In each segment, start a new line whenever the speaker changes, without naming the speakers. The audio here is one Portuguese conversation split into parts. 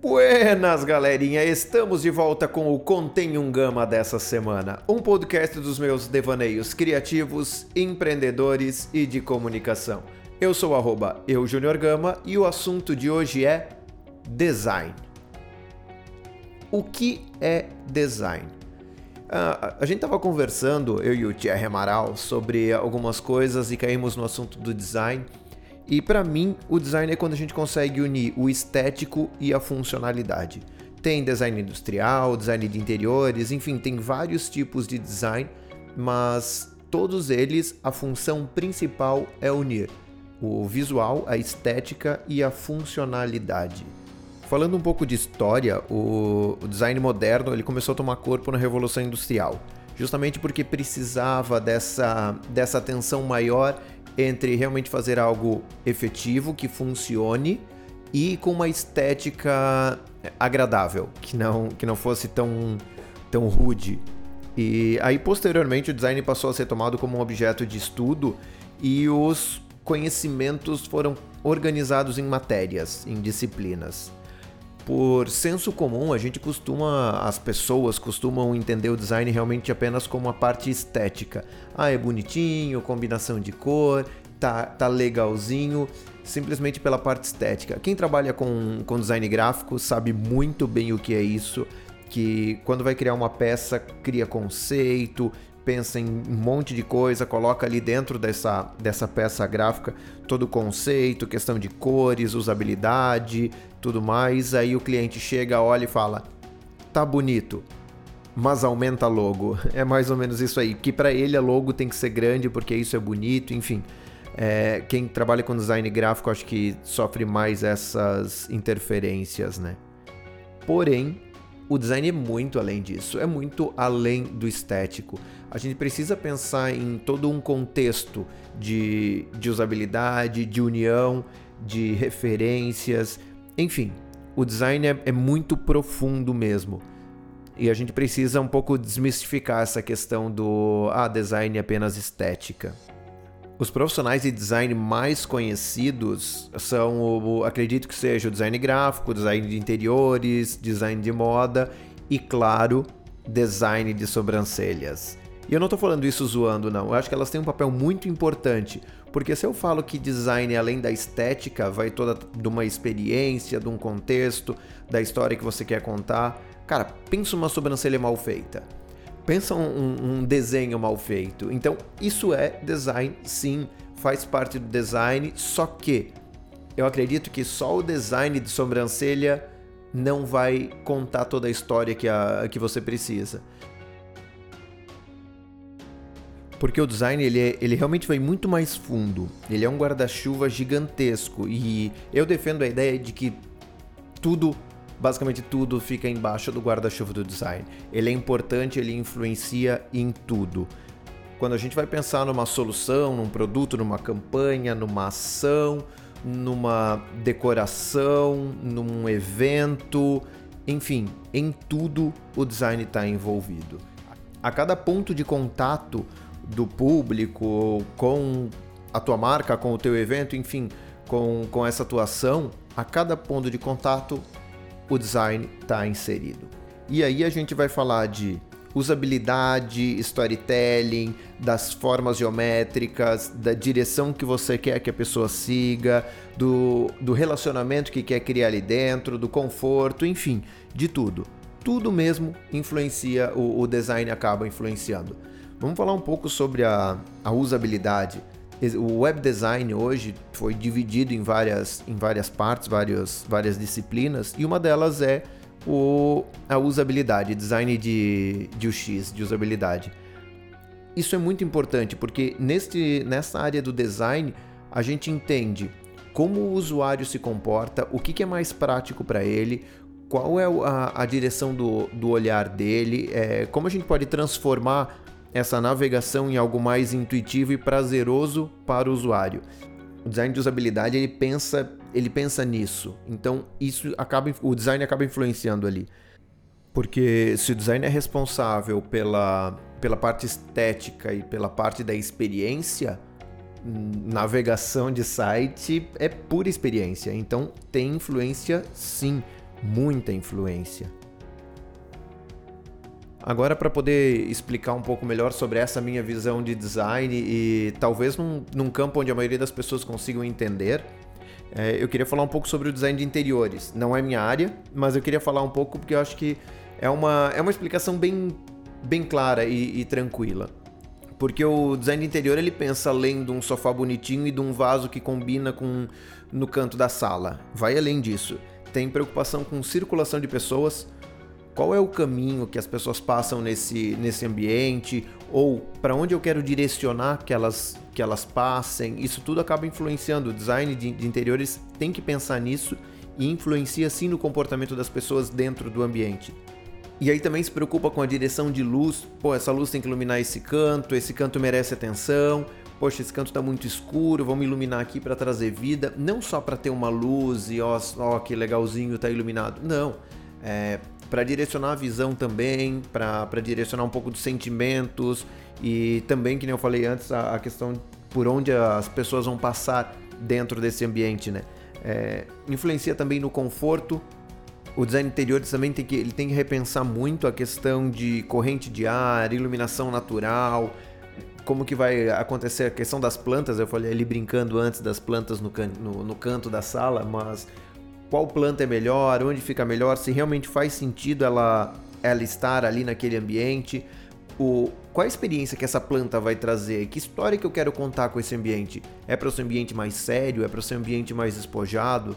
Buenas, galerinha! Estamos de volta com o Contém um Gama dessa semana, um podcast dos meus devaneios criativos, empreendedores e de comunicação. Eu sou arroba eu Gama e o assunto de hoje é design. O que é design? Uh, a gente estava conversando, eu e o Thierry Amaral, sobre algumas coisas e caímos no assunto do design. E para mim, o design é quando a gente consegue unir o estético e a funcionalidade. Tem design industrial, design de interiores, enfim, tem vários tipos de design, mas todos eles a função principal é unir o visual, a estética e a funcionalidade. Falando um pouco de história, o design moderno ele começou a tomar corpo na Revolução Industrial, justamente porque precisava dessa, dessa atenção maior entre realmente fazer algo efetivo, que funcione e com uma estética agradável, que não, que não fosse tão, tão rude. E aí, posteriormente, o design passou a ser tomado como um objeto de estudo e os conhecimentos foram organizados em matérias, em disciplinas. Por senso comum, a gente costuma, as pessoas costumam entender o design realmente apenas como a parte estética. Ah, é bonitinho, combinação de cor, tá, tá legalzinho, simplesmente pela parte estética. Quem trabalha com, com design gráfico sabe muito bem o que é isso, que quando vai criar uma peça, cria conceito, pensa em um monte de coisa, coloca ali dentro dessa, dessa peça gráfica todo o conceito, questão de cores, usabilidade, tudo mais. Aí o cliente chega, olha e fala: tá bonito, mas aumenta logo. É mais ou menos isso aí. Que para ele a logo tem que ser grande porque isso é bonito, enfim. É, quem trabalha com design gráfico acho que sofre mais essas interferências, né? Porém, o design é muito além disso, é muito além do estético. A gente precisa pensar em todo um contexto de, de usabilidade, de união, de referências, enfim. O design é, é muito profundo mesmo. E a gente precisa um pouco desmistificar essa questão do ah, design é apenas estética. Os profissionais de design mais conhecidos são, o, acredito que seja o design gráfico, design de interiores, design de moda e, claro, design de sobrancelhas. E eu não estou falando isso zoando, não. Eu acho que elas têm um papel muito importante, porque se eu falo que design, além da estética, vai toda de uma experiência, de um contexto, da história que você quer contar. Cara, pensa uma sobrancelha mal feita pensa um, um, desenho mal feito. Então, isso é design, sim, faz parte do design, só que eu acredito que só o design de sobrancelha não vai contar toda a história que, a, que você precisa. Porque o design ele, é, ele realmente vai muito mais fundo. Ele é um guarda-chuva gigantesco. E eu defendo a ideia de que tudo basicamente tudo fica embaixo do guarda-chuva do design. Ele é importante, ele influencia em tudo. Quando a gente vai pensar numa solução, num produto, numa campanha, numa ação, numa decoração, num evento, enfim, em tudo o design está envolvido. A cada ponto de contato do público com a tua marca, com o teu evento, enfim, com, com essa atuação, a cada ponto de contato o design está inserido. E aí a gente vai falar de usabilidade, storytelling, das formas geométricas, da direção que você quer que a pessoa siga, do, do relacionamento que quer criar ali dentro, do conforto, enfim, de tudo. Tudo mesmo influencia, o, o design acaba influenciando. Vamos falar um pouco sobre a, a usabilidade. O web design hoje foi dividido em várias, em várias partes, várias, várias disciplinas, e uma delas é o, a usabilidade, design de, de UX, de usabilidade. Isso é muito importante porque neste, nessa área do design a gente entende como o usuário se comporta, o que, que é mais prático para ele, qual é a, a direção do, do olhar dele, é, como a gente pode transformar essa navegação em algo mais intuitivo e prazeroso para o usuário. O design de usabilidade ele pensa, ele pensa nisso. Então isso acaba, o design acaba influenciando ali. Porque se o design é responsável pela, pela parte estética e pela parte da experiência, navegação de site é pura experiência. Então tem influência sim, muita influência. Agora, para poder explicar um pouco melhor sobre essa minha visão de design e talvez num, num campo onde a maioria das pessoas consigam entender, é, eu queria falar um pouco sobre o design de interiores. Não é minha área, mas eu queria falar um pouco porque eu acho que é uma, é uma explicação bem, bem clara e, e tranquila. Porque o design de interior ele pensa além de um sofá bonitinho e de um vaso que combina com no canto da sala. Vai além disso. Tem preocupação com circulação de pessoas, qual é o caminho que as pessoas passam nesse, nesse ambiente ou para onde eu quero direcionar que elas, que elas passem. Isso tudo acaba influenciando. O design de, de interiores tem que pensar nisso e influencia sim no comportamento das pessoas dentro do ambiente. E aí também se preocupa com a direção de luz. Pô, essa luz tem que iluminar esse canto, esse canto merece atenção. Poxa, esse canto está muito escuro, vamos iluminar aqui para trazer vida. Não só para ter uma luz e ó, ó que legalzinho está iluminado. Não. É, para direcionar a visão também, para direcionar um pouco dos sentimentos e também, que nem eu falei antes, a, a questão por onde as pessoas vão passar dentro desse ambiente, né? É, influencia também no conforto. O design interior também tem que, ele tem que repensar muito a questão de corrente de ar, iluminação natural, como que vai acontecer a questão das plantas. Eu falei ali brincando antes das plantas no, can, no, no canto da sala, mas qual planta é melhor, onde fica melhor, se realmente faz sentido ela, ela estar ali naquele ambiente, o, qual a experiência que essa planta vai trazer, que história que eu quero contar com esse ambiente. É para o seu ambiente mais sério, é para o seu ambiente mais despojado?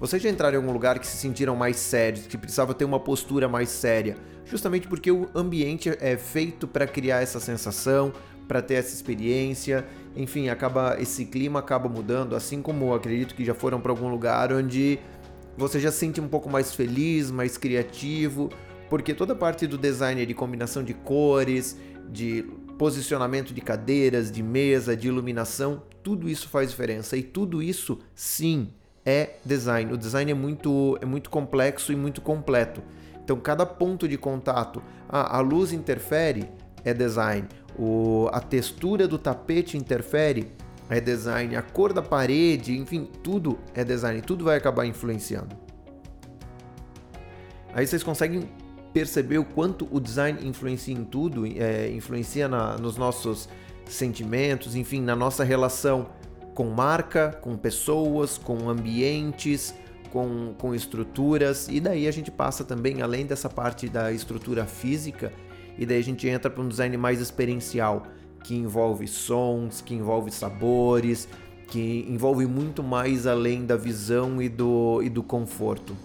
Vocês já entraram em algum lugar que se sentiram mais sérios, que precisava ter uma postura mais séria, justamente porque o ambiente é feito para criar essa sensação, para ter essa experiência, enfim, acaba esse clima acaba mudando, assim como acredito que já foram para algum lugar onde você já se sente um pouco mais feliz, mais criativo, porque toda a parte do design de combinação de cores, de posicionamento de cadeiras, de mesa, de iluminação, tudo isso faz diferença e tudo isso sim é design. O design é muito é muito complexo e muito completo. Então cada ponto de contato, a luz interfere, é design. O, a textura do tapete interfere, é design, a cor da parede, enfim, tudo é design, tudo vai acabar influenciando. Aí vocês conseguem perceber o quanto o design influencia em tudo, é, influencia na, nos nossos sentimentos, enfim, na nossa relação com marca, com pessoas, com ambientes, com, com estruturas, e daí a gente passa também, além dessa parte da estrutura física, e daí a gente entra para um design mais experiencial que envolve sons, que envolve sabores, que envolve muito mais além da visão e do, e do conforto.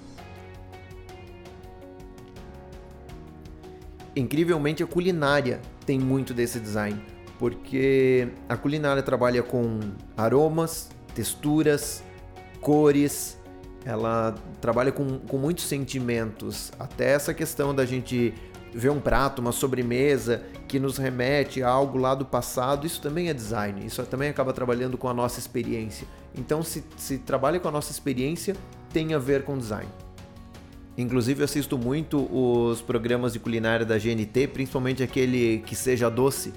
Incrivelmente, a culinária tem muito desse design, porque a culinária trabalha com aromas, texturas, cores, ela trabalha com, com muitos sentimentos. Até essa questão da gente ver um prato, uma sobremesa que nos remete a algo lá do passado, isso também é design, isso também acaba trabalhando com a nossa experiência. Então, se, se trabalha com a nossa experiência, tem a ver com design. Inclusive, eu assisto muito os programas de culinária da GNT, principalmente aquele que seja doce,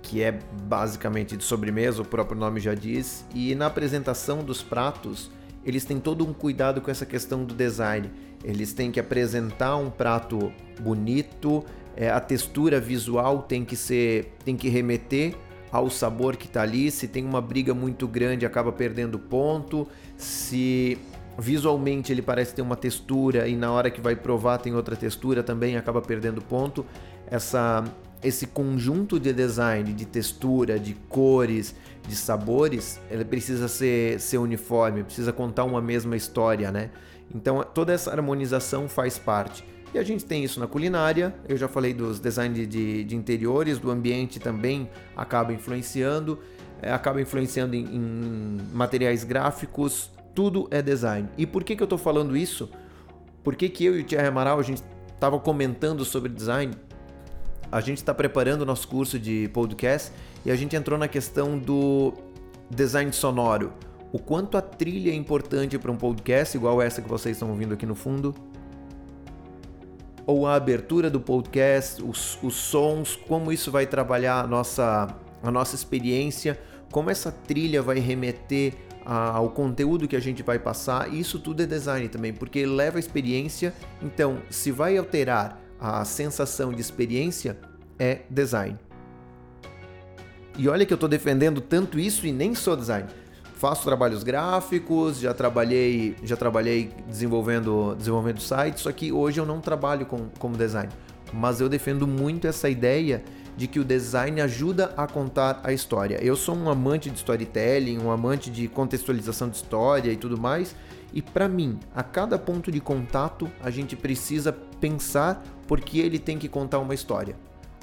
que é basicamente de sobremesa, o próprio nome já diz, e na apresentação dos pratos, eles têm todo um cuidado com essa questão do design. Eles têm que apresentar um prato bonito, é, a textura visual tem que ser, tem que remeter ao sabor que está ali. Se tem uma briga muito grande, acaba perdendo ponto. Se visualmente ele parece ter uma textura e na hora que vai provar tem outra textura, também acaba perdendo ponto. Essa esse conjunto de design, de textura, de cores, de sabores, ele precisa ser, ser uniforme, precisa contar uma mesma história, né? Então toda essa harmonização faz parte. E a gente tem isso na culinária, eu já falei dos designs de, de interiores, do ambiente também acaba influenciando, é, acaba influenciando em, em, materiais gráficos, tudo é design. E por que, que eu estou falando isso? Por que, que eu e o Thierry Amaral a gente estava comentando sobre design? A gente está preparando o nosso curso de podcast e a gente entrou na questão do design sonoro. O quanto a trilha é importante para um podcast, igual essa que vocês estão ouvindo aqui no fundo. Ou a abertura do podcast, os, os sons, como isso vai trabalhar a nossa, a nossa experiência, como essa trilha vai remeter ao conteúdo que a gente vai passar, isso tudo é design também, porque leva a experiência. Então, se vai alterar a sensação de experiência, é design. E olha que eu estou defendendo tanto isso e nem sou design. Faço trabalhos gráficos, já trabalhei, já trabalhei desenvolvendo, desenvolvendo sites, só que hoje eu não trabalho com, como design. Mas eu defendo muito essa ideia de que o design ajuda a contar a história. Eu sou um amante de storytelling, um amante de contextualização de história e tudo mais, e para mim, a cada ponto de contato, a gente precisa pensar porque ele tem que contar uma história.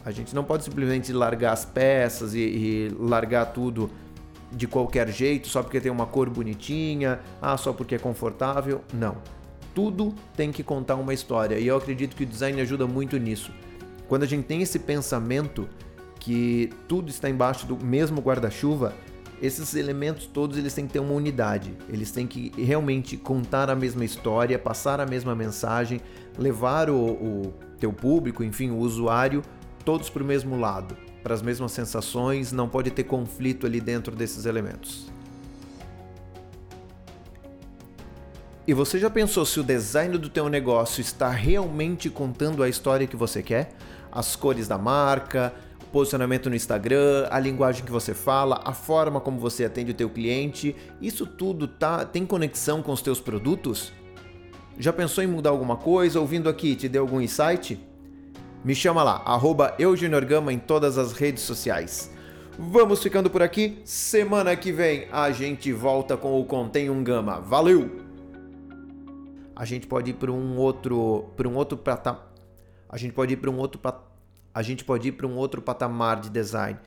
A gente não pode simplesmente largar as peças e, e largar tudo de qualquer jeito só porque tem uma cor bonitinha, ah, só porque é confortável. Não. Tudo tem que contar uma história e eu acredito que o design ajuda muito nisso. Quando a gente tem esse pensamento que tudo está embaixo do mesmo guarda-chuva, esses elementos todos eles têm que ter uma unidade. Eles têm que realmente contar a mesma história, passar a mesma mensagem, levar o, o teu público, enfim, o usuário, todos para o mesmo lado, para as mesmas sensações. Não pode ter conflito ali dentro desses elementos. E você já pensou se o design do teu negócio está realmente contando a história que você quer? As cores da marca, o posicionamento no Instagram, a linguagem que você fala, a forma como você atende o teu cliente, isso tudo tá tem conexão com os teus produtos? Já pensou em mudar alguma coisa? Ouvindo aqui, te deu algum insight? Me chama lá, arroba em todas as redes sociais. Vamos ficando por aqui. Semana que vem a gente volta com o Contém um Gama. Valeu! a gente pode ir para um outro para um outro patamar a gente pode ir para um outro a gente pode ir para um outro patamar de design